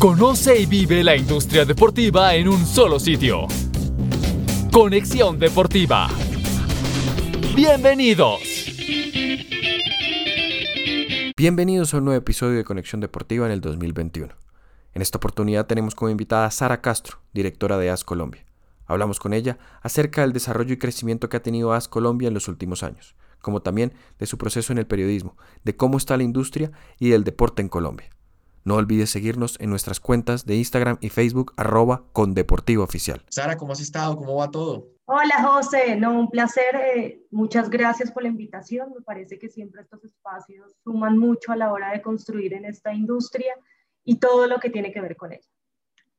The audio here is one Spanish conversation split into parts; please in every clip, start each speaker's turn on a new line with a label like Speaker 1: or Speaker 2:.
Speaker 1: Conoce y vive la industria deportiva en un solo sitio. Conexión Deportiva. Bienvenidos.
Speaker 2: Bienvenidos a un nuevo episodio de Conexión Deportiva en el 2021. En esta oportunidad tenemos como invitada a Sara Castro, directora de AS Colombia. Hablamos con ella acerca del desarrollo y crecimiento que ha tenido AS Colombia en los últimos años, como también de su proceso en el periodismo, de cómo está la industria y del deporte en Colombia. No olvides seguirnos en nuestras cuentas de Instagram y Facebook arroba con Deportivo Oficial.
Speaker 3: Sara, ¿cómo has estado? ¿Cómo va todo?
Speaker 4: Hola José, no, un placer. Eh, muchas gracias por la invitación. Me parece que siempre estos espacios suman mucho a la hora de construir en esta industria y todo lo que tiene que ver con ella.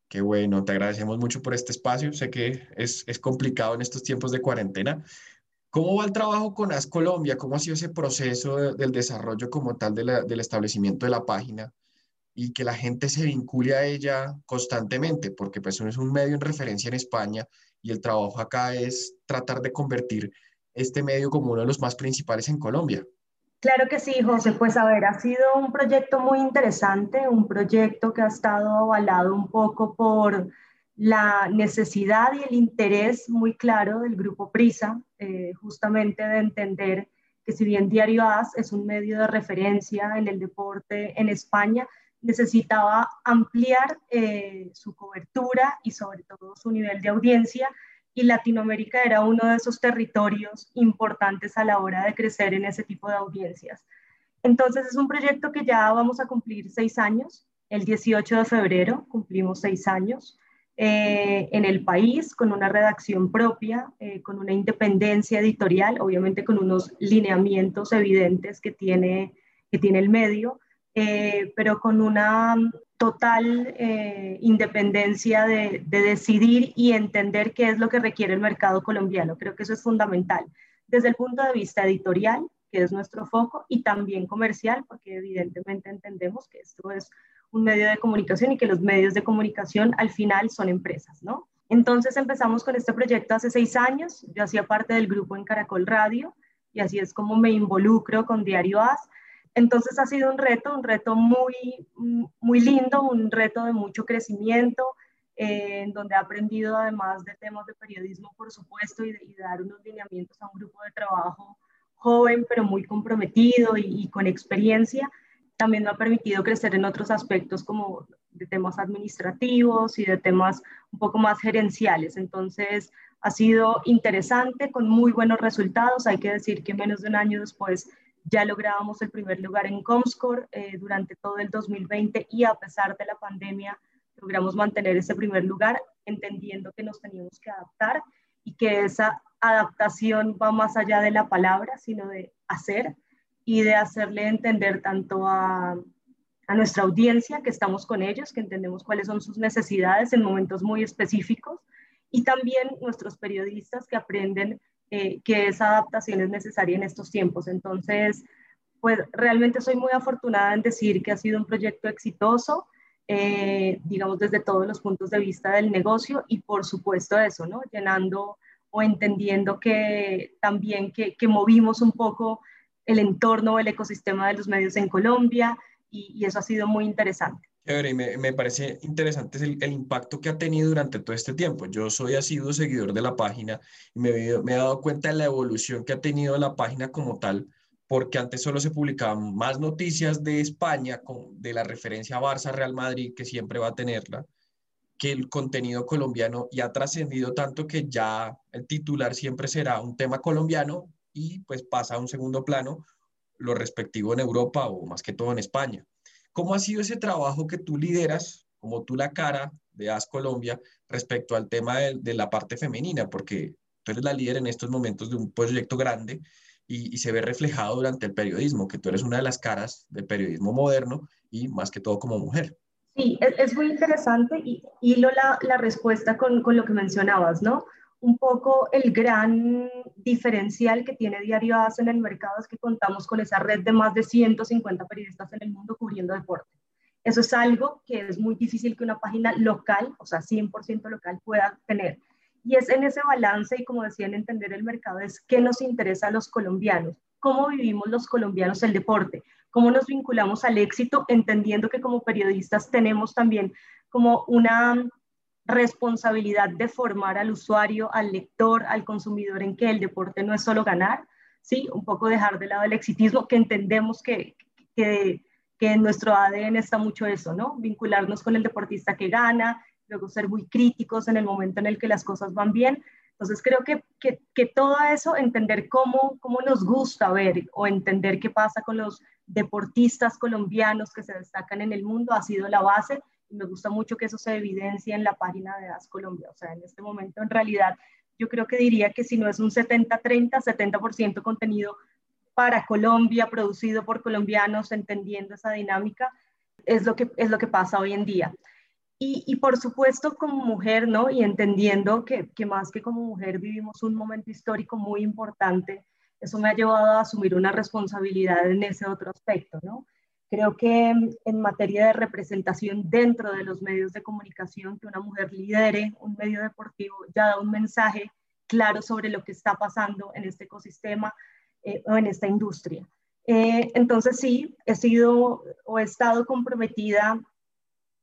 Speaker 3: Qué bueno, te agradecemos mucho por este espacio. Sé que es, es complicado en estos tiempos de cuarentena. ¿Cómo va el trabajo con AS Colombia? ¿Cómo ha sido ese proceso del desarrollo como tal del establecimiento de la página? Y que la gente se vincule a ella constantemente, porque pues es un medio en referencia en España y el trabajo acá es tratar de convertir este medio como uno de los más principales en Colombia.
Speaker 4: Claro que sí, José. Pues a ver, ha sido un proyecto muy interesante, un proyecto que ha estado avalado un poco por la necesidad y el interés muy claro del grupo Prisa, eh, justamente de entender que si bien Diario AS es un medio de referencia en el deporte en España, necesitaba ampliar eh, su cobertura y sobre todo su nivel de audiencia y Latinoamérica era uno de esos territorios importantes a la hora de crecer en ese tipo de audiencias. Entonces es un proyecto que ya vamos a cumplir seis años. El 18 de febrero cumplimos seis años eh, en el país con una redacción propia, eh, con una independencia editorial, obviamente con unos lineamientos evidentes que tiene, que tiene el medio eh, pero con una total eh, independencia de, decidir y entender qué es lo que requiere el mercado colombiano. Creo que eso es fundamental desde el punto de vista editorial, que es nuestro foco, y también comercial, porque evidentemente entendemos que esto es un medio de comunicación y que los medios de comunicación al final son empresas, ¿no? Entonces empezamos con este proyecto hace seis años, yo hacía parte del grupo en Caracol Radio y así es como me involucro con Diario AS entonces ha sido un reto, un reto muy, muy lindo, un reto de mucho crecimiento, eh, en donde he aprendido además de temas de periodismo, por supuesto, y, de, dar unos lineamientos a un grupo de trabajo joven, pero muy comprometido y, con experiencia. También me ha permitido crecer en otros aspectos como de temas administrativos y de temas un poco más gerenciales. Entonces, ha sido interesante, con muy buenos resultados. Hay que decir que menos de un año después ya lográbamos el primer lugar en Comscore eh, durante todo el 2020 y a pesar de la pandemia logramos mantener ese primer lugar, entendiendo que nos teníamos que adaptar y que esa adaptación va más allá de la palabra, sino de hacer y de hacerle entender tanto a, a nuestra audiencia que estamos con ellos, que entendemos cuáles son sus necesidades en momentos muy específicos, y también nuestros periodistas que aprenden eh, que esa adaptación es necesaria en estos tiempos. Entonces, pues realmente soy muy afortunada en decir que ha sido un proyecto exitoso, eh, digamos, desde todos los puntos de vista del negocio y por supuesto eso, ¿no? Llenando o entendiendo que también que, movimos un poco el entorno, el ecosistema de los medios en Colombia y eso ha sido muy interesante.
Speaker 3: Y me, me, parece interesante el, el, impacto que ha tenido durante todo este tiempo. Yo soy asiduo seguidor de la página y me, me, he dado cuenta de la evolución que ha tenido la página como tal, porque antes solo se publicaban más noticias de España, con, de la referencia a Barça, Real Madrid, que siempre va a tenerla, que el contenido colombiano y ha trascendido tanto que ya el titular siempre será un tema colombiano y pues pasa a un segundo plano lo respectivo en Europa o más que todo en España. ¿Cómo ha sido ese trabajo que tú lideras, como tú la cara de AS Colombia, respecto al tema de, la parte femenina? Porque tú eres la líder en estos momentos de un proyecto grande y, se ve reflejado durante el periodismo, que tú eres una de las caras del periodismo moderno y más que todo como mujer.
Speaker 4: Sí, es, muy interesante y hilo la, respuesta con, con, lo que mencionabas, ¿no? Un poco el gran diferencial que tiene Diario AS en el mercado es que contamos con esa red de más de 150 periodistas en el mundo cubriendo deporte. Eso es algo que es muy difícil que una página local, o sea, 100% local, pueda tener. Y es en ese balance y como decían, entender el mercado es qué nos interesa a los colombianos, cómo vivimos los colombianos el deporte, cómo nos vinculamos al éxito, entendiendo que como periodistas tenemos también como una responsabilidad de formar al usuario, al lector, al consumidor en que el deporte no es solo ganar, ¿sí? Un poco dejar de lado el exitismo, que entendemos que, que, que en nuestro ADN está mucho eso, ¿no? Vincularnos con el deportista que gana, luego ser muy críticos en el momento en el que las cosas van bien. Entonces creo que, que, que todo eso, entender cómo, cómo nos gusta ver o entender qué pasa con los deportistas colombianos que se destacan en el mundo ha sido la base me gusta mucho que eso se evidencie en la página de AS Colombia. O sea, en este momento en realidad yo creo que diría que si no es un 70-30, 70%, contenido para Colombia, producido por colombianos, entendiendo esa dinámica, es lo que, es lo que pasa hoy en día. Y, y, por supuesto como mujer, ¿no? Y entendiendo que, que, más que como mujer vivimos un momento histórico muy importante, eso me ha llevado a asumir una responsabilidad en ese otro aspecto, ¿no? Creo que en materia de representación dentro de los medios de comunicación, que una mujer lidere un medio deportivo ya da un mensaje claro sobre lo que está pasando en este ecosistema eh, o en esta industria. Eh, entonces sí, he sido o he estado comprometida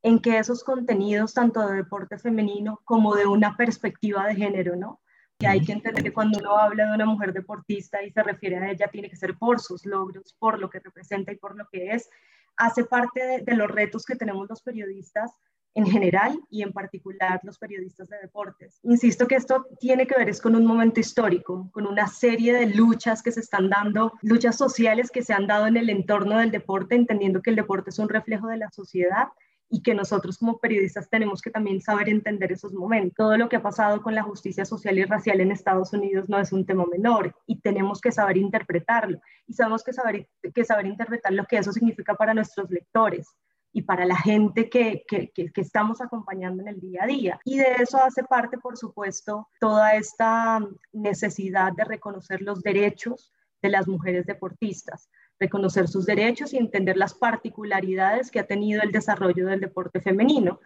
Speaker 4: en que esos contenidos, tanto de deporte femenino como de una perspectiva de género, ¿no? Que hay que entender que cuando uno habla de una mujer deportista y se refiere a ella, tiene que ser por sus logros, por lo que representa y por lo que es. Hace parte de, de los retos que tenemos los periodistas en general y en particular los periodistas de deportes. Insisto que esto tiene que ver es con un momento histórico, con una serie de luchas que se están dando, luchas sociales que se han dado en el entorno del deporte, entendiendo que el deporte es un reflejo de la sociedad y que nosotros como periodistas tenemos que también saber entender esos momentos. Todo lo que ha pasado con la justicia social y racial en Estados Unidos no es un tema menor y tenemos que saber interpretarlo y sabemos que saber, que saber interpretar lo que eso significa para nuestros lectores y para la gente que, que, que, que, estamos acompañando en el día a día. Y de eso hace parte, por supuesto, toda esta necesidad de reconocer los derechos de las mujeres deportistas, reconocer sus derechos y entender las particularidades que ha tenido el desarrollo del deporte femenino.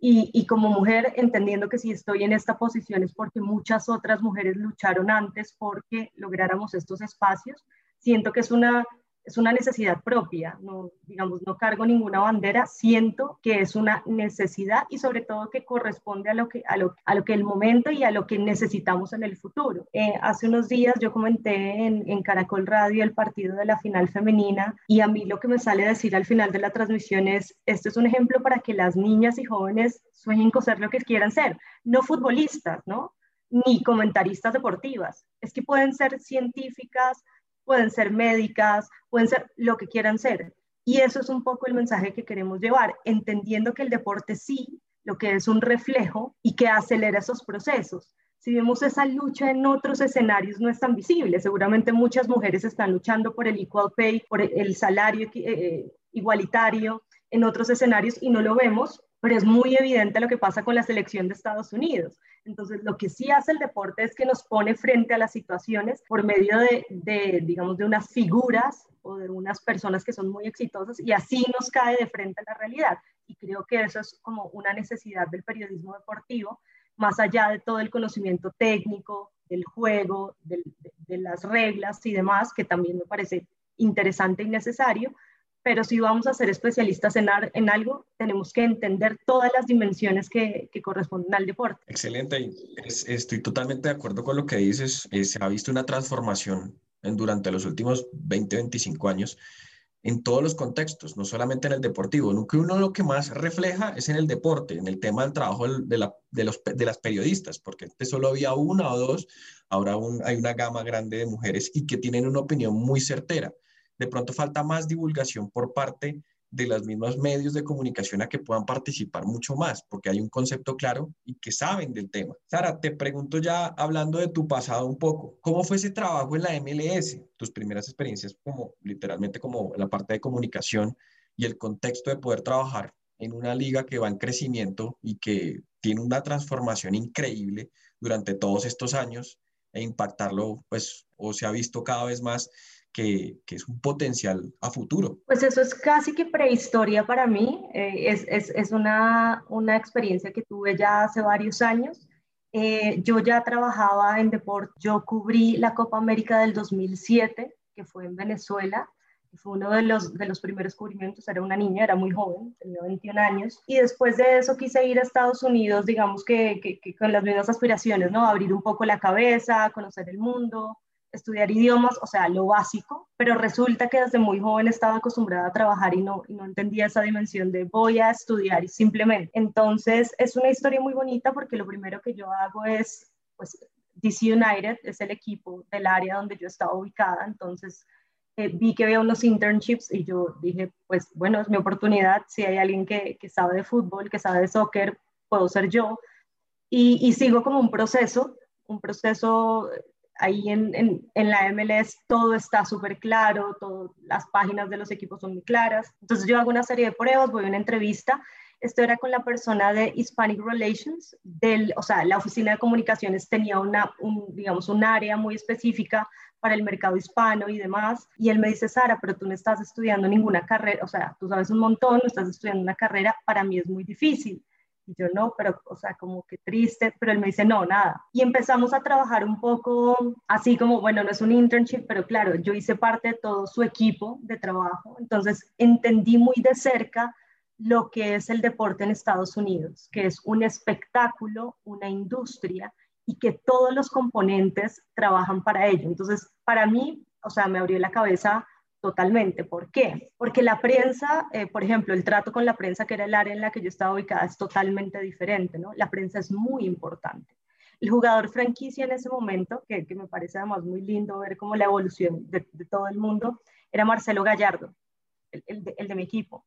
Speaker 4: Y, como mujer, entendiendo que si estoy en esta posición es porque muchas otras mujeres lucharon antes porque lográramos estos espacios, siento que es una es una necesidad propia, no, digamos, no cargo ninguna bandera, siento que es una necesidad y sobre todo que corresponde a lo que, a lo, a lo que el momento y a lo que necesitamos en el futuro. Eh, hace unos días yo comenté en, en, Caracol Radio el partido de la final femenina y a mí lo que me sale a decir al final de la transmisión es, este es un ejemplo para que las niñas y jóvenes sueñen con ser lo que quieran ser, no futbolistas, ¿no? Ni comentaristas deportivas, es que pueden ser científicas, pueden ser médicas, pueden ser lo que quieran ser. Y eso es un poco el mensaje que queremos llevar, entendiendo que el deporte sí, lo que es un reflejo y que acelera esos procesos. Si vemos esa lucha en otros escenarios, no es tan visible. Seguramente muchas mujeres están luchando por el equal pay, por el salario eh, igualitario en otros escenarios y no lo vemos, pero es muy evidente lo que pasa con la selección de Estados Unidos. Entonces, lo que sí hace el deporte es que nos pone frente a las situaciones por medio de, digamos, de unas figuras o de unas personas que son muy exitosas y así nos cae de frente a la realidad. Y creo que eso es como una necesidad del periodismo deportivo, más allá de todo el conocimiento técnico, del juego, de las reglas y demás, que también me parece interesante y necesario, pero si vamos a ser especialistas en, algo, tenemos que entender todas las dimensiones que, corresponden al deporte.
Speaker 3: Excelente, es, estoy totalmente de acuerdo con lo que dices. Eh, se ha visto una transformación durante los últimos 20, 25 años en todos los contextos, no solamente en el deportivo. Nunca uno lo que más refleja es en el deporte, en el tema del trabajo de, la, de, los, de las periodistas, porque antes solo había una o dos, ahora hay una gama grande de mujeres y que tienen una opinión muy certera de pronto falta más divulgación por parte de los mismos medios de comunicación a que puedan participar mucho más, porque hay un concepto claro y que saben del tema. Sara, te pregunto ya hablando de tu pasado un poco, ¿cómo fue ese trabajo en la MLS? Tus primeras experiencias como literalmente como la parte de comunicación y el contexto de poder trabajar en una liga que va en crecimiento y que tiene una transformación increíble durante todos estos años e impactarlo, pues, o se ha visto cada vez más que, que, es un potencial a futuro.
Speaker 4: Pues eso es casi que prehistoria para mí, eh, es, es, es una, una, experiencia que tuve ya hace varios años. Eh, yo ya trabajaba en deporte, yo cubrí la Copa América del 2007, que fue en Venezuela, fue uno de los, de los primeros descubrimientos, era una niña, era muy joven, tenía 21 años, y después de eso quise ir a Estados Unidos, digamos que, que, con las mismas aspiraciones, ¿no? Abrir un poco la cabeza, conocer el mundo, estudiar idiomas, o sea, lo básico, pero resulta que desde muy joven estaba acostumbrada a trabajar y no, y no entendía esa dimensión de voy a estudiar y simplemente. Entonces, es una historia muy bonita porque lo primero que yo hago es, pues, DC United es el equipo del área donde yo estaba ubicada, entonces eh, vi que había unos internships y yo dije, pues bueno, es mi oportunidad, si hay alguien que, que sabe de fútbol, que sabe de soccer, puedo ser yo. Y, y sigo como un proceso, un proceso ahí en, en, la MLS todo está súper claro, todo, las páginas de los equipos son muy claras. Entonces yo hago una serie de pruebas, voy a una entrevista. Esto era con la persona de Hispanic Relations, del, o sea, la oficina de comunicaciones tenía una, un, digamos, un área muy específica para el mercado hispano y demás. Y él me dice, Sara, pero tú no estás estudiando ninguna carrera, o sea, tú sabes un montón, no estás estudiando una carrera, para mí es muy difícil. Y yo no, pero, o sea, como que triste, pero él me dice, no, nada. Y empezamos a trabajar un poco así como, bueno, no es un internship, pero claro, yo hice parte de todo su equipo de trabajo, entonces entendí muy de cerca lo que es el deporte en Estados Unidos, que es un espectáculo, una industria y que todos los componentes trabajan para ello. Entonces, para mí, o sea, me abrió la cabeza Totalmente. ¿Por qué? Porque la prensa, eh, por ejemplo, el trato con la prensa, que era el área en la que yo estaba ubicada, es totalmente diferente, ¿no? La prensa es muy importante. El jugador franquicia en ese momento, que, me parece además muy lindo ver cómo la evolución de, todo el mundo, era Marcelo Gallardo, el de mi equipo.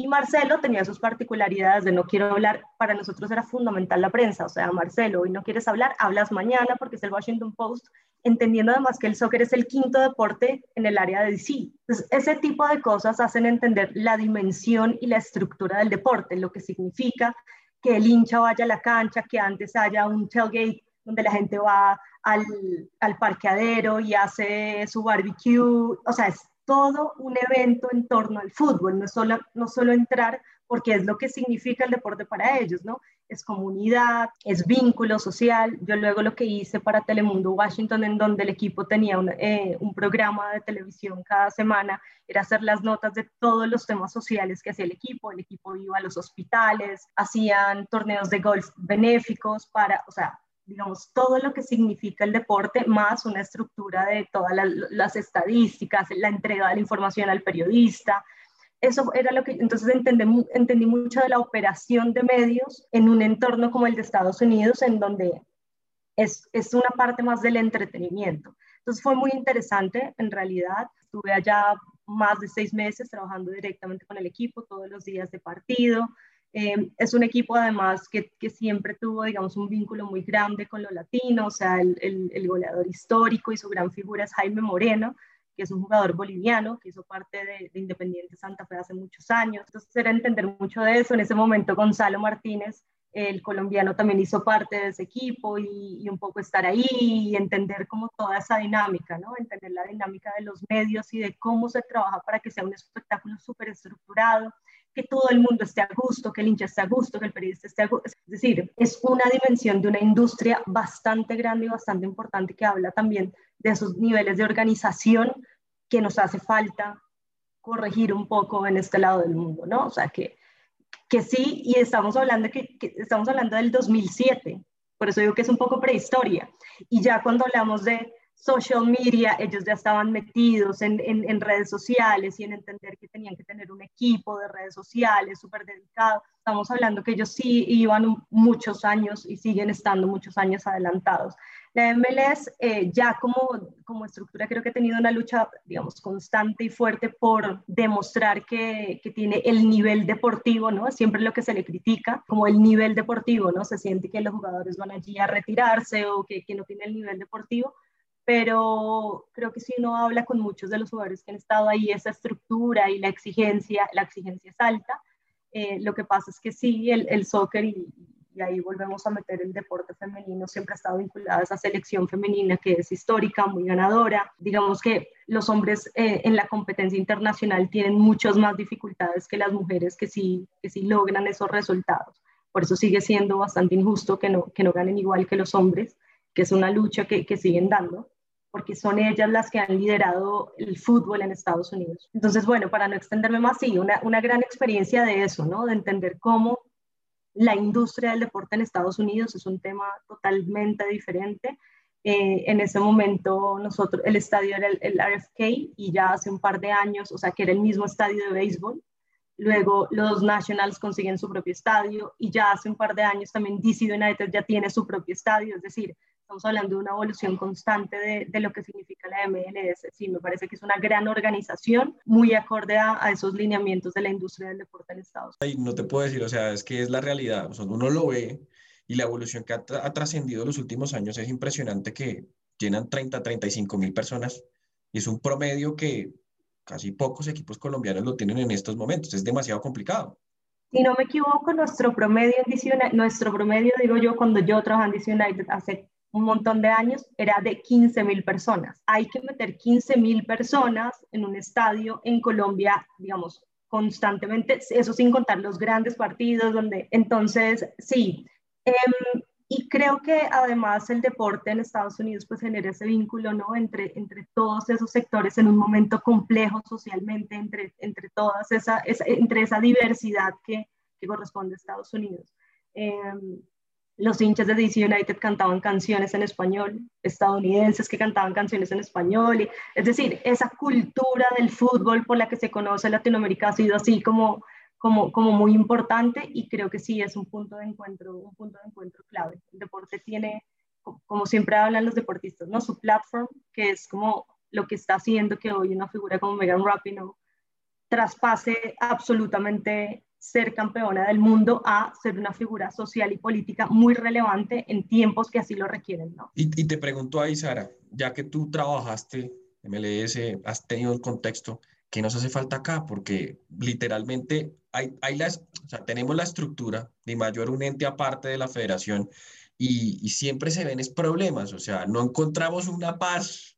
Speaker 4: Y Marcelo tenía sus particularidades de no quiero hablar, para nosotros era fundamental la prensa, o sea, Marcelo, hoy no quieres hablar, hablas mañana porque es el Washington Post, entendiendo además que el soccer es el quinto deporte en el área de DC. Ese tipo de cosas hacen entender la dimensión y la estructura del deporte, lo que significa que el hincha vaya a la cancha, que antes haya un tailgate donde la gente va al, al parqueadero y hace su barbecue, o sea, es todo un evento en torno al fútbol, no solo, no solo entrar porque es lo que significa el deporte para ellos, ¿no? Es comunidad, es vínculo social. Yo luego lo que hice para Telemundo Washington, en donde el equipo tenía un, eh, un programa de televisión cada semana, era hacer las notas de todos los temas sociales que hacía el equipo. El equipo iba a los hospitales, hacían torneos de golf benéficos para, o sea, digamos, todo lo que significa el deporte, más una estructura de todas las, estadísticas, la entrega de la información al periodista. Eso era lo que, entonces entendí, entendí mucho de la operación de medios en un entorno como el de Estados Unidos, en donde es, es una parte más del entretenimiento. Entonces fue muy interesante, en realidad. Estuve allá más de seis meses trabajando directamente con el equipo todos los días de partido, eh, es un equipo además que, que, siempre tuvo, digamos, un vínculo muy grande con lo latino, o sea, el, el, goleador histórico y su gran figura es Jaime Moreno, que es un jugador boliviano que hizo parte de, de, Independiente Santa Fe hace muchos años. Entonces era entender mucho de eso. En ese momento Gonzalo Martínez, el colombiano, también hizo parte de ese equipo y, y un poco estar ahí y entender como toda esa dinámica, ¿no? Entender la dinámica de los medios y de cómo se trabaja para que sea un espectáculo súper estructurado que todo el mundo esté a gusto, que el hincha esté a gusto, que el periodista esté a gusto. Es decir, es una dimensión de una industria bastante grande y bastante importante que habla también de esos niveles de organización que nos hace falta corregir un poco en este lado del mundo, ¿no? O sea, que, que sí, y estamos hablando, que, que estamos hablando del 2007, por eso digo que es un poco prehistoria. Y ya cuando hablamos de social media, ellos ya estaban metidos en, en, redes sociales y en entender que tenían que tener un equipo de redes sociales súper dedicado. Estamos hablando que ellos sí iban muchos años y siguen estando muchos años adelantados. La MLS eh, ya como, como estructura creo que ha tenido una lucha, digamos, constante y fuerte por demostrar que, que, tiene el nivel deportivo, ¿no? Siempre lo que se le critica, como el nivel deportivo, ¿no? Se siente que los jugadores van allí a retirarse o que, que no tiene el nivel deportivo, pero creo que si uno habla con muchos de los jugadores que han estado ahí, esa estructura y la exigencia, la exigencia es alta. Eh, lo que pasa es que sí, el, el soccer, y, ahí volvemos a meter el deporte femenino, siempre ha estado vinculado a esa selección femenina que es histórica, muy ganadora. Digamos que los hombres eh, en la competencia internacional tienen muchas más dificultades que las mujeres que sí, que sí logran esos resultados. Por eso sigue siendo bastante injusto que no, que no ganen igual que los hombres, que es una lucha que, que siguen dando porque son ellas las que han liderado el fútbol en Estados Unidos. Entonces, bueno, para no extenderme más, sí, una, gran experiencia de eso, ¿no? De entender cómo la industria del deporte en Estados Unidos es un tema totalmente diferente. Eh, en ese momento nosotros, el estadio era el, el, RFK y ya hace un par de años, o sea, que era el mismo estadio de béisbol. Luego los Nationals consiguen su propio estadio y ya hace un par de años también DC United ya tiene su propio estadio. Es decir, estamos hablando de una evolución constante de, de, lo que significa la MLS. Sí, me parece que es una gran organización, muy acorde a, a, esos lineamientos de la industria del deporte en Estados
Speaker 3: Unidos. No te puedo decir, o sea, es que es la realidad, o sea, uno lo ve y la evolución que ha, ha trascendido los últimos años es impresionante que llenan 30, 35 mil personas y es un promedio que casi pocos equipos colombianos lo tienen en estos momentos, es demasiado complicado.
Speaker 4: Si no me equivoco, nuestro promedio en DC United, nuestro promedio, digo yo, cuando yo trabajaba en DC United hace un montón de años era de 15 mil personas. Hay que meter 15 mil personas en un estadio en Colombia, digamos, constantemente, eso sin contar los grandes partidos, donde entonces, sí. Eh, y creo que además el deporte en Estados Unidos pues genera ese vínculo, ¿no? Entre, entre todos esos sectores en un momento complejo socialmente, entre, entre todas esa, esa entre esa diversidad que, que corresponde a Estados Unidos. Eh, los hinchas de DC United cantaban canciones en español, estadounidenses que cantaban canciones en español. Es decir, esa cultura del fútbol por la que se conoce Latinoamérica ha sido así como, como, como muy importante y creo que sí es un punto de encuentro, un punto de encuentro clave. El deporte tiene, como siempre hablan los deportistas, ¿no? su platform, que es como lo que está haciendo que hoy una figura como Megan Rapinoe traspase absolutamente ser campeona del mundo a ser una figura social y política muy relevante en tiempos que así lo requieren. ¿no?
Speaker 3: Y, te pregunto ahí, Sara, ya que tú trabajaste MLS, has tenido el contexto, ¿qué nos hace falta acá? Porque literalmente hay, hay las, o sea, tenemos la estructura de mayor un ente aparte de la federación y, y siempre se ven es problemas, o sea, no encontramos una paz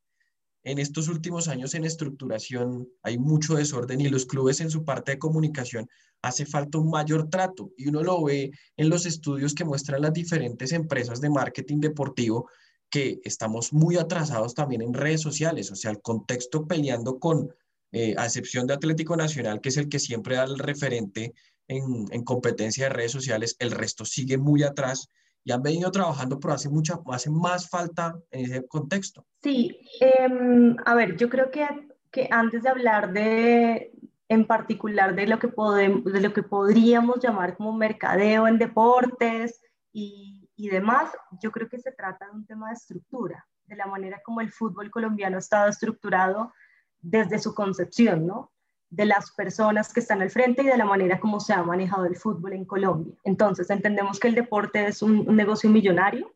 Speaker 3: en estos últimos años en estructuración hay mucho desorden y los clubes en su parte de comunicación hace falta un mayor trato y uno lo ve en los estudios que muestran las diferentes empresas de marketing deportivo que estamos muy atrasados también en redes sociales, o sea, el contexto peleando con, eh, a excepción de Atlético Nacional, que es el que siempre da el referente en, en competencia de redes sociales, el resto sigue muy atrás y han venido trabajando, pero hace, mucha, hace más falta en ese contexto.
Speaker 4: Sí, eh, a ver, yo creo que, que antes de hablar de, en particular de lo, que podemos, de lo que podríamos llamar como mercadeo en deportes y, y demás, yo creo que se trata de un tema de estructura, de la manera como el fútbol colombiano ha estado estructurado desde su concepción, ¿no? de las personas que están al frente y de la manera como se ha manejado el fútbol en Colombia. Entonces, entendemos que el deporte es un, un negocio millonario.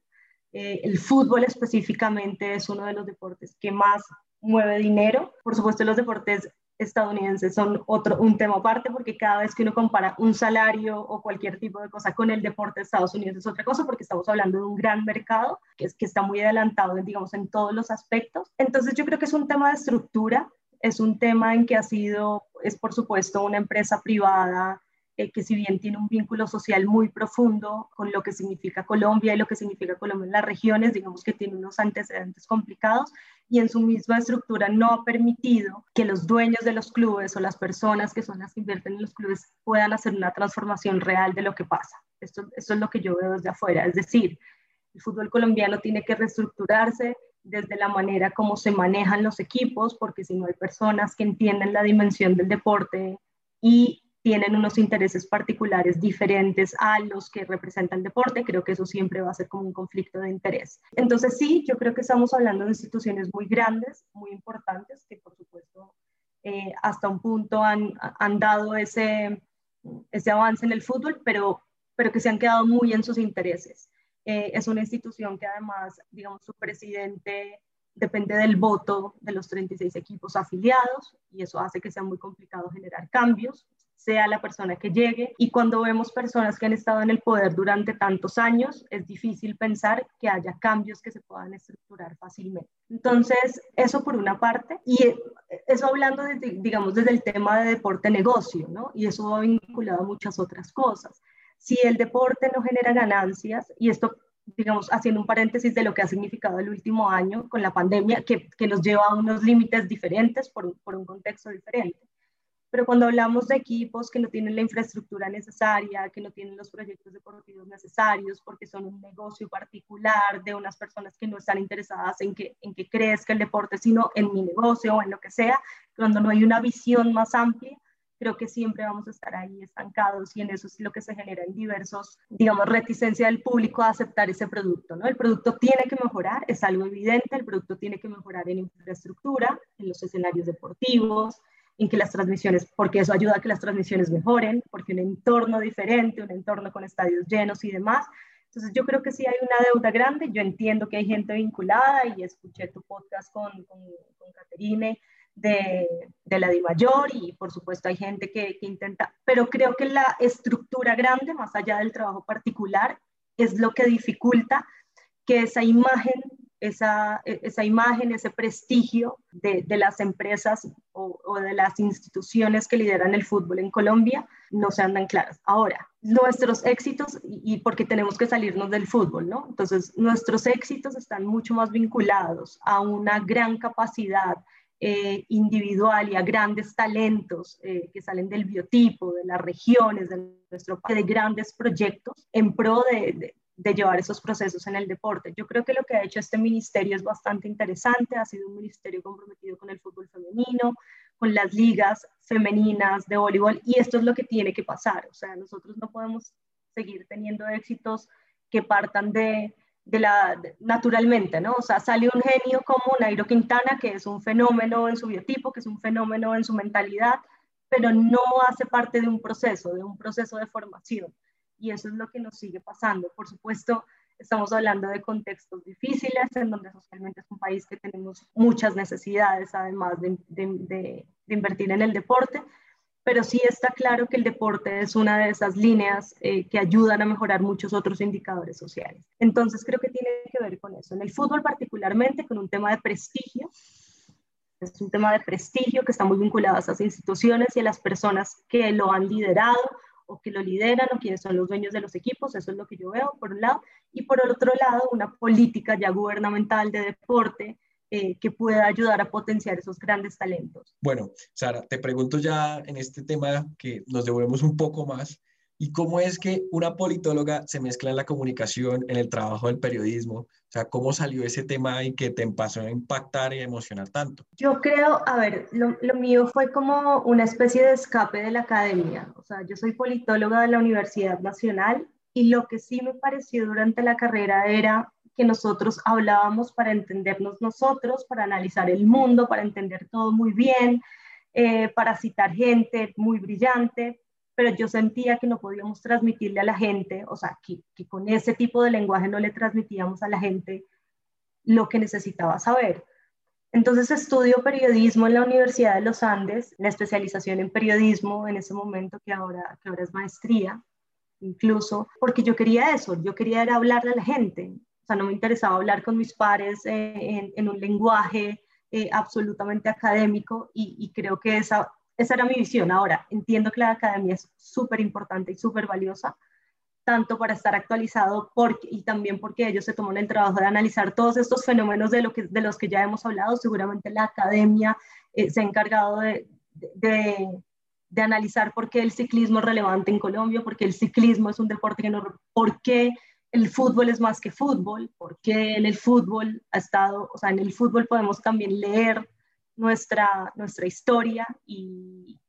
Speaker 4: Eh, el fútbol específicamente es uno de los deportes que más mueve dinero. Por supuesto, los deportes estadounidenses son otro, un tema aparte porque cada vez que uno compara un salario o cualquier tipo de cosa con el deporte de Estados Unidos es otra cosa porque estamos hablando de un gran mercado que, es, que está muy adelantado, digamos, en todos los aspectos. Entonces yo creo que es un tema de estructura es un tema en que ha sido, es por supuesto una empresa privada eh, que si bien tiene un vínculo social muy profundo con lo que significa Colombia y lo que significa Colombia en las regiones, digamos que tiene unos antecedentes complicados y en su misma estructura no ha permitido que los dueños de los clubes o las personas que son las que invierten en los clubes puedan hacer una transformación real de lo que pasa. Esto, es lo que yo veo desde afuera, es decir, el fútbol colombiano tiene que reestructurarse, desde la manera como se manejan los equipos, porque si no hay personas que entienden la dimensión del deporte y tienen unos intereses particulares diferentes a los que representa el deporte, creo que eso siempre va a ser como un conflicto de interés. Entonces sí, yo creo que estamos hablando de instituciones muy grandes, muy importantes, que por supuesto eh, hasta un punto han, han dado ese, ese avance en el fútbol, pero, pero que se han quedado muy en sus intereses. Eh, es una institución que además, digamos, su presidente depende del voto de los 36 equipos afiliados y eso hace que sea muy complicado generar cambios, sea la persona que llegue. Y cuando vemos personas que han estado en el poder durante tantos años, es difícil pensar que haya cambios que se puedan estructurar fácilmente. Entonces, eso por una parte. Y eso hablando, digamos, desde el tema de deporte-negocio, ¿no? Y eso va vinculado a muchas otras cosas si el deporte no genera ganancias, y esto digamos, haciendo un paréntesis de lo que ha significado el último año con la pandemia, que, que nos lleva a unos límites diferentes por, por un contexto diferente. Pero cuando hablamos de equipos que no tienen la infraestructura necesaria, que no tienen los proyectos deportivos necesarios, porque son un negocio particular de unas personas que no están interesadas en que, en que crezca el deporte, sino en mi negocio o en lo que sea, cuando no hay una visión más amplia, creo que siempre vamos a estar ahí estancados y en eso es lo que se genera en diversos, digamos, reticencia del público a aceptar ese producto, ¿no? El producto tiene que mejorar, es algo evidente, el producto tiene que mejorar en infraestructura, en los escenarios deportivos, en que las transmisiones, porque eso ayuda a que las transmisiones mejoren, porque un entorno diferente, un entorno con estadios llenos y demás. Entonces yo creo que sí hay una deuda grande, yo entiendo que hay gente vinculada y escuché tu podcast con, con, con Caterine de, de la mayor y por supuesto hay gente que, que intenta, pero creo que la estructura grande, más allá del trabajo particular, es lo que dificulta que esa imagen esa, esa imagen, ese prestigio de, de las empresas o, de las instituciones que lideran el fútbol en Colombia no se andan claras. Ahora, nuestros éxitos, y, porque tenemos que salirnos del fútbol, ¿no? Entonces, nuestros éxitos están mucho más vinculados a una gran capacidad eh, individual y a grandes talentos eh, que salen del biotipo, de las regiones, de nuestro país, de grandes proyectos en pro de llevar esos procesos en el deporte. Yo creo que lo que ha hecho este ministerio es bastante interesante, ha sido un ministerio comprometido con el fútbol femenino, con las ligas femeninas de voleibol, y esto es lo que tiene que pasar. O sea, nosotros no podemos seguir teniendo éxitos que partan de, de la naturalmente, ¿no? O sea, sale un genio como Nairo Quintana, que es un fenómeno en su biotipo, que es un fenómeno en su mentalidad, pero no hace parte de un proceso, de un proceso de formación y eso es lo que nos sigue pasando. Por supuesto, estamos hablando de contextos difíciles, en donde socialmente es un país que tenemos muchas necesidades, además de, de, invertir en el deporte, pero sí está claro que el deporte es una de esas líneas eh, que ayudan a mejorar muchos otros indicadores sociales. Entonces creo que tiene que ver con eso. En el fútbol particularmente, con un tema de prestigio, es un tema de prestigio que está muy vinculado a esas instituciones y a las personas que lo han liderado o que lo lideran o quienes son los dueños de los equipos, eso es lo que yo veo por un lado, y por otro lado una política ya gubernamental de deporte eh, que pueda ayudar a potenciar esos grandes talentos.
Speaker 3: Bueno, Sara, te pregunto ya en este tema que nos devolvemos un poco más, ¿Y cómo es que una politóloga se mezcla en la comunicación, en el trabajo del periodismo? O sea, ¿cómo salió ese tema y que te empezó a impactar y a emocionar tanto?
Speaker 4: Yo creo, a ver, lo, mío fue como una especie de escape de la academia. O sea, yo soy politóloga de la Universidad Nacional y lo que sí me pareció durante la carrera era que nosotros hablábamos para entendernos nosotros, para analizar el mundo, para entender todo muy bien, eh, para citar gente muy brillante, pero yo sentía que no podíamos transmitirle a la gente, o sea, que, con ese tipo de lenguaje no le transmitíamos a la gente lo que necesitaba saber. Entonces estudio periodismo en la Universidad de los Andes, la especialización en periodismo en ese momento que ahora, que ahora es maestría, incluso, porque yo quería eso, yo quería era hablarle a la gente, o sea, no me interesaba hablar con mis pares eh, en, en, un lenguaje eh, absolutamente académico y, y creo que esa esa era mi visión. Ahora, entiendo que la academia es súper importante y súper valiosa, tanto para estar actualizado porque, y también porque ellos se toman el trabajo de analizar todos estos fenómenos de, lo que, de los que ya hemos hablado. Seguramente la academia eh, se ha encargado de, de, de, analizar por qué el ciclismo es relevante en Colombia, por qué el ciclismo es un deporte que no... por qué el fútbol es más que fútbol, por qué en el fútbol ha estado, o sea, en el fútbol podemos también leer nuestra, nuestra historia y,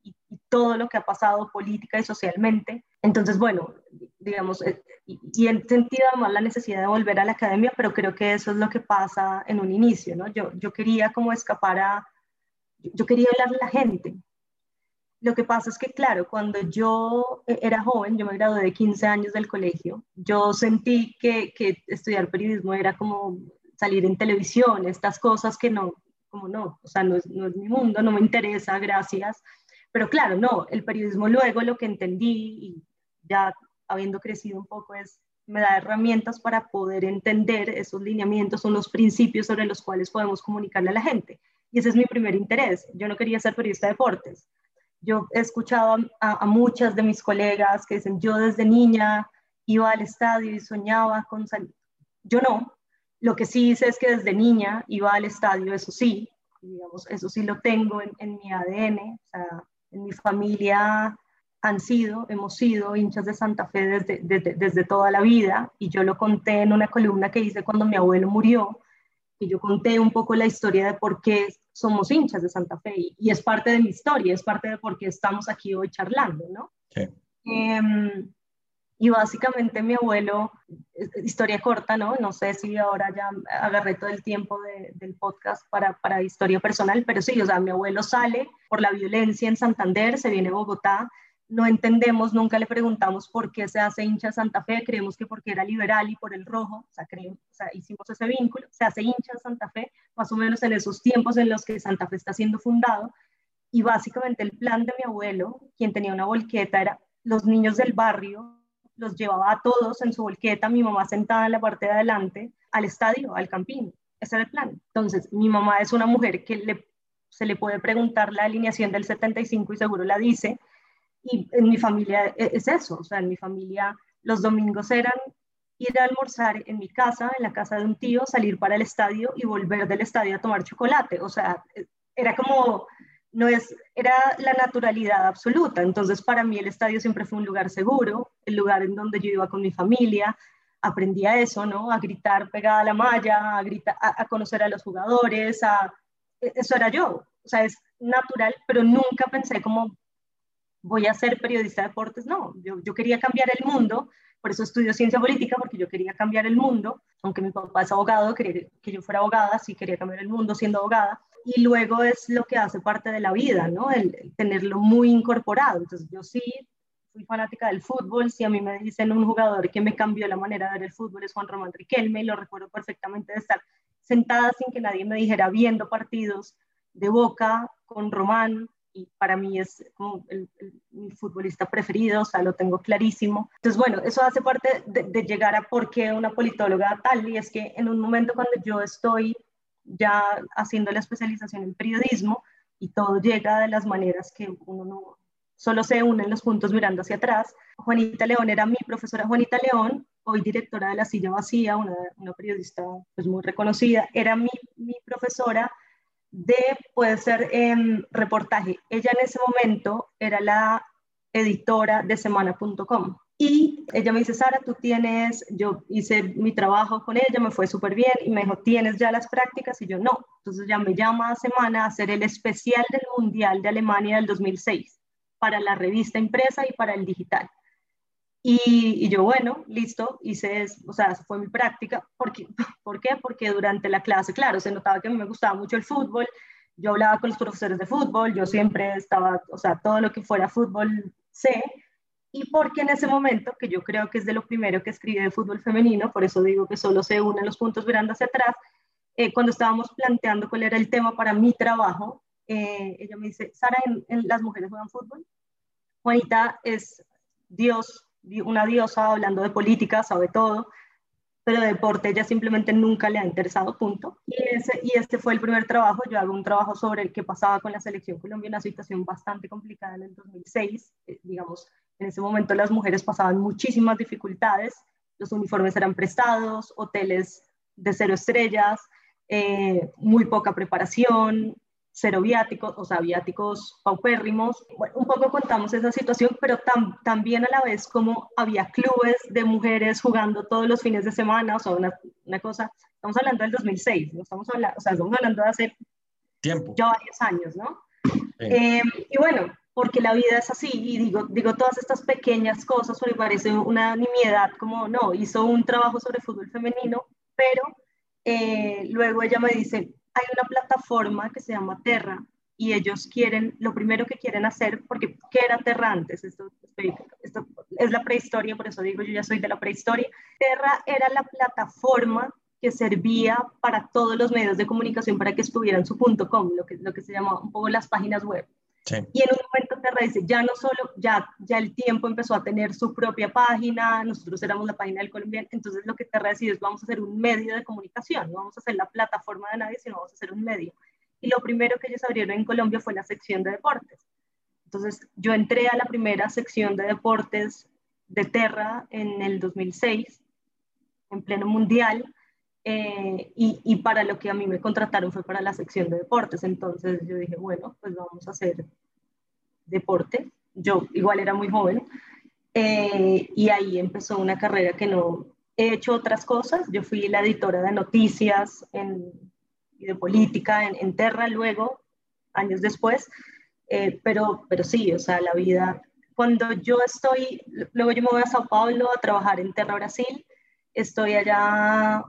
Speaker 4: todo lo que ha pasado política y socialmente. Entonces, bueno, digamos, eh, y, y he sentido además la necesidad de volver a la academia, pero creo que eso es lo que pasa en un inicio, ¿no? Yo, yo quería como escapar a, yo quería hablarle a la gente. Lo que pasa es que, claro, cuando yo e, era joven, yo me gradué de 15 años del colegio, yo sentí que, que estudiar periodismo era como salir en televisión, estas cosas que no, como no, o sea, no es, no es mi mundo, no me interesa, gracias. Pero claro, no, el periodismo luego lo que entendí y ya habiendo crecido un poco es, me da herramientas para poder entender esos lineamientos, son los principios sobre los cuales podemos comunicarle a la gente. Y ese es mi primer interés. Yo no quería ser periodista de deportes. Yo he escuchado a, a muchas de mis colegas que dicen, yo desde niña iba al estadio y soñaba con salir yo no. Lo que sí hice es que desde niña iba al estadio, eso sí, digamos, eso sí lo tengo en, en mi ADN, o sea, en mi familia han sido, hemos sido hinchas de Santa Fe desde, desde, desde, toda la vida y yo lo conté en una columna que hice cuando mi abuelo murió, y yo conté un poco la historia de por qué somos hinchas de Santa Fe y, es parte de mi historia, es parte de por qué estamos aquí hoy charlando, ¿no?
Speaker 3: Sí.
Speaker 4: Eh, y básicamente mi abuelo, historia corta, ¿no? No sé si ahora ya agarré todo el tiempo de, del podcast para, para historia personal, pero sí, o sea, mi abuelo sale por la violencia en Santander, se viene a Bogotá, no entendemos, nunca le preguntamos por qué se hace hincha Santa Fe, creemos que porque era liberal y por el rojo, o sea, creemos, o sea, hicimos ese vínculo, se hace hincha Santa Fe, más o menos en esos tiempos en los que Santa Fe está siendo fundado, y básicamente el plan de mi abuelo, quien tenía una volqueta, era los niños del barrio, los llevaba a todos en su volqueta, mi mamá sentada en la parte de adelante, al estadio, al campín, ese era el plan. Entonces, mi mamá es una mujer que se le puede preguntar la alineación del 75 y seguro la dice, y en mi familia e, es eso, o sea, en mi familia los domingos eran ir a almorzar en mi casa, en la casa de un tío, salir para el estadio y volver del estadio a tomar chocolate. O sea, era como, no es, era la naturalidad absoluta. Entonces, para mí el estadio siempre fue un lugar seguro, el lugar en donde yo iba con mi familia. Aprendí a eso, ¿no? A gritar pegada a la malla, a, gritar, a, conocer a los jugadores, e, eso era yo. O sea, es natural, pero nunca pensé como voy a ser periodista de deportes, no, yo, yo, quería cambiar el mundo, por eso estudio ciencia política, porque yo quería cambiar el mundo, aunque mi papá es abogado, quería que yo fuera abogada, sí quería cambiar el mundo siendo abogada, y luego es lo que hace parte de la vida, ¿no? El, el tenerlo muy incorporado, entonces yo sí fui fanática del fútbol, si a mí me dicen un jugador que me cambió la manera de ver el fútbol es Juan Román Riquelme, y lo recuerdo perfectamente de estar sentada sin que nadie me dijera viendo partidos de Boca con Román, y para mí es como el, el, mi futbolista preferido, o sea, lo tengo clarísimo. Entonces, bueno, eso hace parte de, de, llegar a por qué una politóloga tal, y es que en un momento cuando yo estoy ya haciendo la especialización en periodismo y todo llega de las maneras que uno no solo se unen los puntos mirando hacia atrás, Juanita León era mi profesora Juanita León, hoy directora de La Silla Vacía, una, periodista pues, muy reconocida, era mi, mi profesora de, puede ser en reportaje. Ella en ese momento era la editora de semana.com. Y ella me dice, Sara, tú tienes, yo hice mi trabajo con ella, me fue súper bien y me dijo, ¿tienes ya las prácticas? Y yo no. Entonces ya me llama a semana a hacer el especial del Mundial de Alemania del 2006 para la revista impresa y para el digital. Y, y, yo, bueno, listo, hice, o sea, fue mi práctica. ¿Por qué? ¿Por qué? Porque durante la clase, claro, se notaba que a mí me gustaba mucho el fútbol, yo hablaba con los profesores de fútbol, yo siempre estaba, o sea, todo lo que fuera fútbol sé, y porque en ese momento, que yo creo que es de lo primero que escribí de fútbol femenino, por eso digo que solo se unen los puntos mirando hacia atrás, eh, cuando estábamos planteando cuál era el tema para mi trabajo, eh, ella me dice, Sara, ¿en, ¿en, las mujeres juegan fútbol? Juanita es Dios una diosa hablando de política, sabe todo, pero de deporte ella simplemente nunca le ha interesado, punto. Y, ese, y este fue el primer trabajo, yo hago un trabajo sobre qué pasaba con la selección colombiana, una situación bastante complicada en el 2006, eh, digamos, en ese momento las mujeres pasaban muchísimas dificultades, los uniformes eran prestados, hoteles de cero estrellas, eh, muy poca preparación, cero viáticos, o sea, viáticos paupérrimos. Bueno, un poco contamos esa situación, pero tam, también a la vez como había clubes de mujeres jugando todos los fines de semana, o sea, una, una cosa, estamos hablando del 2006, no estamos hablando, o sea, estamos hablando de hace
Speaker 3: tiempo,
Speaker 4: ya varios años, ¿no? Eh, y bueno, porque la vida es así, y digo, digo todas estas pequeñas cosas, porque parece una nimiedad, como no, hizo un trabajo sobre fútbol femenino, pero eh, luego ella me dice, hay una plataforma que se llama Terra y ellos quieren, lo primero que quieren hacer, porque ¿qué era Terra antes? Esto, esto, es la prehistoria, por eso digo, yo ya soy de la prehistoria. Terra era la plataforma que servía para todos los medios de comunicación para que estuvieran su punto .com, lo que, lo que se llama un poco las páginas web. Y en un momento Terra dice, ya no solo, ya, ya el tiempo empezó a tener su propia página, nosotros éramos la página del colombiano, entonces lo que Terra decidió es, vamos a hacer un medio de comunicación, no vamos a hacer la plataforma de nadie, sino vamos a hacer un medio. Y lo primero que ellos abrieron en Colombia fue la sección de deportes. Entonces yo entré a la primera sección de deportes de Terra en el 2006, en pleno mundial, eh, y, y, para lo que a mí me contrataron fue para la sección de deportes. Entonces yo dije, bueno, pues vamos a hacer deporte. Yo igual era muy joven. Eh, y ahí empezó una carrera que no he hecho otras cosas. Yo fui la editora de noticias en, y de política en, en, Terra luego, años después. Eh, pero, pero sí, o sea, la vida. Cuando yo estoy, luego yo me voy a Sao Paulo a trabajar en Terra Brasil. Estoy allá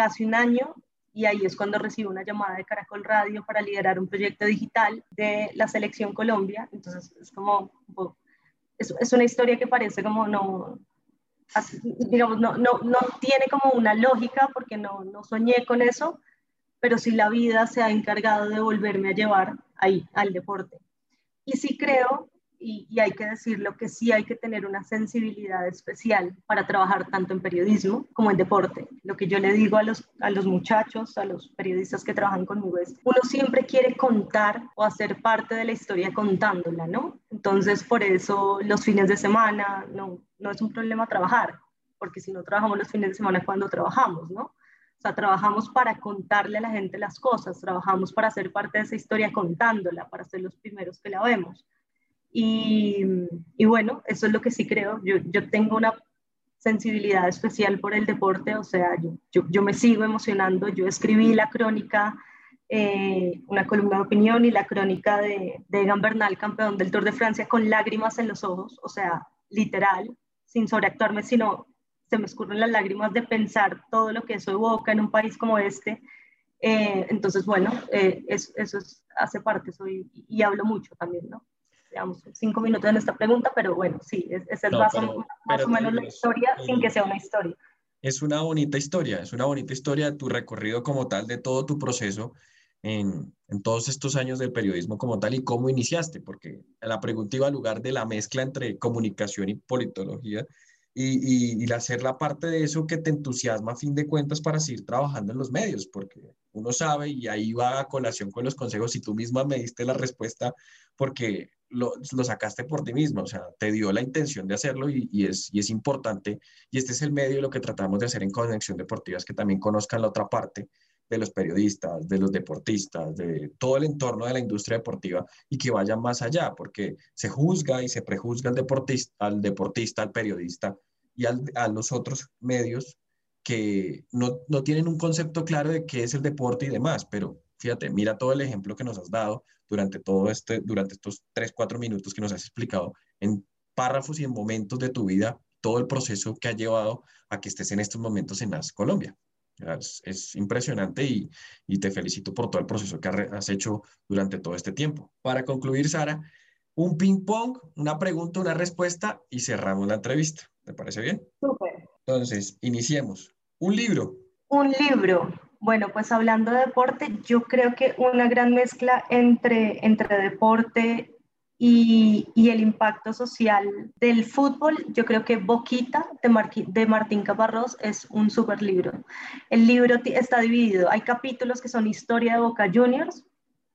Speaker 4: casi un año y ahí es cuando recibo una llamada de Caracol Radio para liderar un proyecto digital de la Selección Colombia. Entonces es como, es, es una historia que parece como no, digamos, no, no, no tiene como una lógica porque no, no soñé con eso, pero sí la vida se ha encargado de volverme a llevar ahí, al deporte. Y sí creo y, hay que decirlo que sí hay que tener una sensibilidad especial para trabajar tanto en periodismo como en deporte. Lo que yo le digo a los, a los muchachos, a los periodistas que trabajan conmigo es, uno siempre quiere contar o hacer parte de la historia contándola, ¿no? Entonces, por eso los fines de semana no, no es un problema trabajar, porque si no trabajamos los fines de semana, cuando trabajamos, no? O sea, trabajamos para contarle a la gente las cosas, trabajamos para ser parte de esa historia contándola, para ser los primeros que la vemos. Y, y, bueno, eso es lo que sí creo. Yo, yo, tengo una sensibilidad especial por el deporte, o sea, yo, yo, me sigo emocionando. Yo escribí la crónica, eh, una columna de opinión y la crónica de, de Egan Bernal, campeón del Tour de Francia, con lágrimas en los ojos, o sea, literal, sin sobreactuarme, sino se me escurren las lágrimas de pensar todo lo que eso evoca en un país como este. Eh, entonces, bueno, eh, eso, eso hace parte, soy, y hablo mucho también, ¿no? Digamos, cinco minutos en esta pregunta, pero bueno, sí, esa es más, o, menos la historia sin que sea una historia.
Speaker 3: Es una bonita historia, es una bonita historia de tu recorrido como tal, de todo tu proceso en, en, todos estos años del periodismo como tal y cómo iniciaste, porque la pregunta iba al lugar de la mezcla entre comunicación y politología y, y, hacer la parte de eso que te entusiasma a fin de cuentas para seguir trabajando en los medios, porque uno sabe y ahí va a colación con los consejos y tú misma me diste la respuesta porque lo, lo, sacaste por ti mismo, o sea, te dio la intención de hacerlo y, y, es, y es importante. Y este es el medio de lo que tratamos de hacer en Conexión Deportiva, es que también conozcan la otra parte de los periodistas, de los deportistas, de todo el entorno de la industria deportiva y que vayan más allá, porque se juzga y se prejuzga al deportista, al, deportista, al periodista y al, a los otros medios que no, no tienen un concepto claro de qué es el deporte y demás, pero fíjate, mira todo el ejemplo que nos has dado durante todo este, durante estos tres, cuatro minutos que nos has explicado en párrafos y en momentos de tu vida, todo el proceso que ha llevado a que estés en estos momentos en NAS Colombia. Es, impresionante y, y, te felicito por todo el proceso que has hecho durante todo este tiempo. Para concluir, Sara, un ping-pong, una pregunta, una respuesta y cerramos la entrevista. ¿Te parece bien?
Speaker 4: Súper.
Speaker 3: Entonces, iniciemos. Un libro.
Speaker 4: Un libro. Bueno, pues hablando de deporte, yo creo que una gran mezcla entre, entre deporte y, el impacto social del fútbol, yo creo que Boquita de, de Martín Caparrós es un super libro. El libro está dividido, hay capítulos que son historia de Boca Juniors,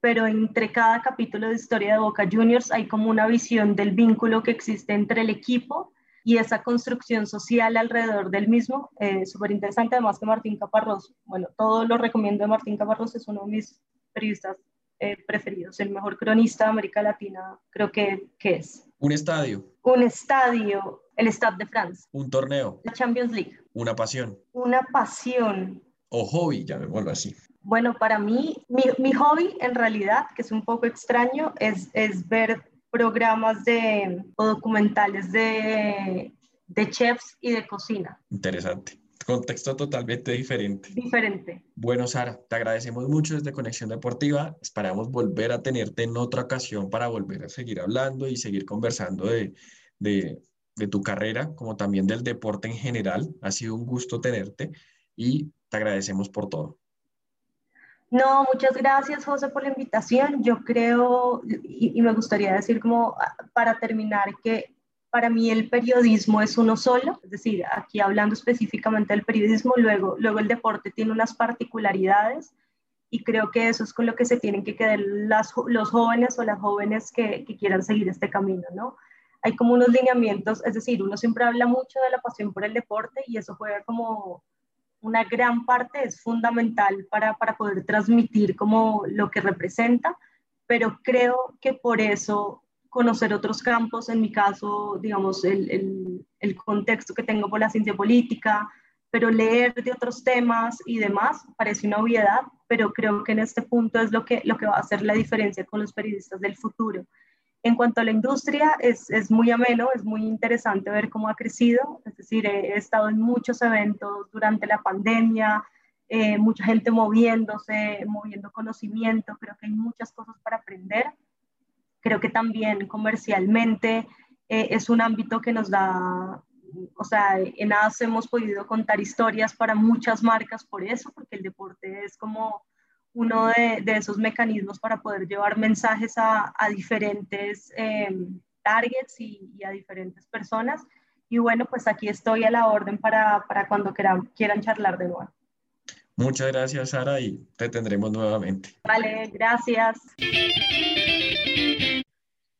Speaker 4: pero entre cada capítulo de historia de Boca Juniors hay como una visión del vínculo que existe entre el equipo y esa construcción social alrededor del mismo. Eh, Súper interesante, además que Martín Caparrós, bueno, todo lo recomiendo de Martín Caparrós, es uno de mis periodistas eh, preferidos, el mejor cronista de América Latina, creo que, que es.
Speaker 3: Un estadio.
Speaker 4: Un estadio, el Stade de France.
Speaker 3: Un torneo.
Speaker 4: La Champions League.
Speaker 3: Una pasión.
Speaker 4: Una pasión.
Speaker 3: O hobby, ya me vuelvo así.
Speaker 4: Bueno, para mí, mi, mi, hobby en realidad, que es un poco extraño, es, es ver programas de, o documentales de, de chefs y de cocina.
Speaker 3: Interesante contexto totalmente diferente.
Speaker 4: Diferente.
Speaker 3: Bueno, Sara, te agradecemos mucho desde Conexión Deportiva. Esperamos volver a tenerte en otra ocasión para volver a seguir hablando y seguir conversando de, de, de tu carrera, como también del deporte en general. Ha sido un gusto tenerte y te agradecemos por todo.
Speaker 4: No, muchas gracias, José, por la invitación. Yo creo, y, me gustaría decir como ah, para terminar, que para mí el periodismo es uno solo, es decir, aquí hablando específicamente del periodismo, luego, luego el deporte tiene unas particularidades y creo que eso es con lo que se tienen que quedar las, los jóvenes o las jóvenes que, que quieran seguir este camino, ¿no? Hay como unos lineamientos, es decir, uno siempre habla mucho de la pasión por el deporte y eso juega como una gran parte es fundamental para, para poder transmitir como lo que representa, pero creo que por eso conocer otros campos, en mi caso, digamos, el, el, el, contexto que tengo por la ciencia política, pero leer de otros temas y demás parece una obviedad, pero creo que en este punto es lo que, lo que va a hacer la diferencia con los periodistas del futuro. En cuanto a la industria, es, es, muy ameno, es muy interesante ver cómo ha crecido. Es decir, he, estado en muchos eventos durante la pandemia, eh, mucha gente moviéndose, moviendo conocimiento. Creo que hay muchas cosas para aprender. Creo que también comercialmente eh, es un ámbito que nos da, o sea, en AS hemos podido contar historias para muchas marcas por eso, porque el deporte es como uno de, esos mecanismos para poder llevar mensajes a, diferentes eh, targets y, a diferentes personas. Y bueno, pues aquí estoy a la orden para, cuando quieran, quieran charlar de nuevo.
Speaker 3: Muchas gracias, Sara, y te tendremos nuevamente.
Speaker 4: Vale, gracias.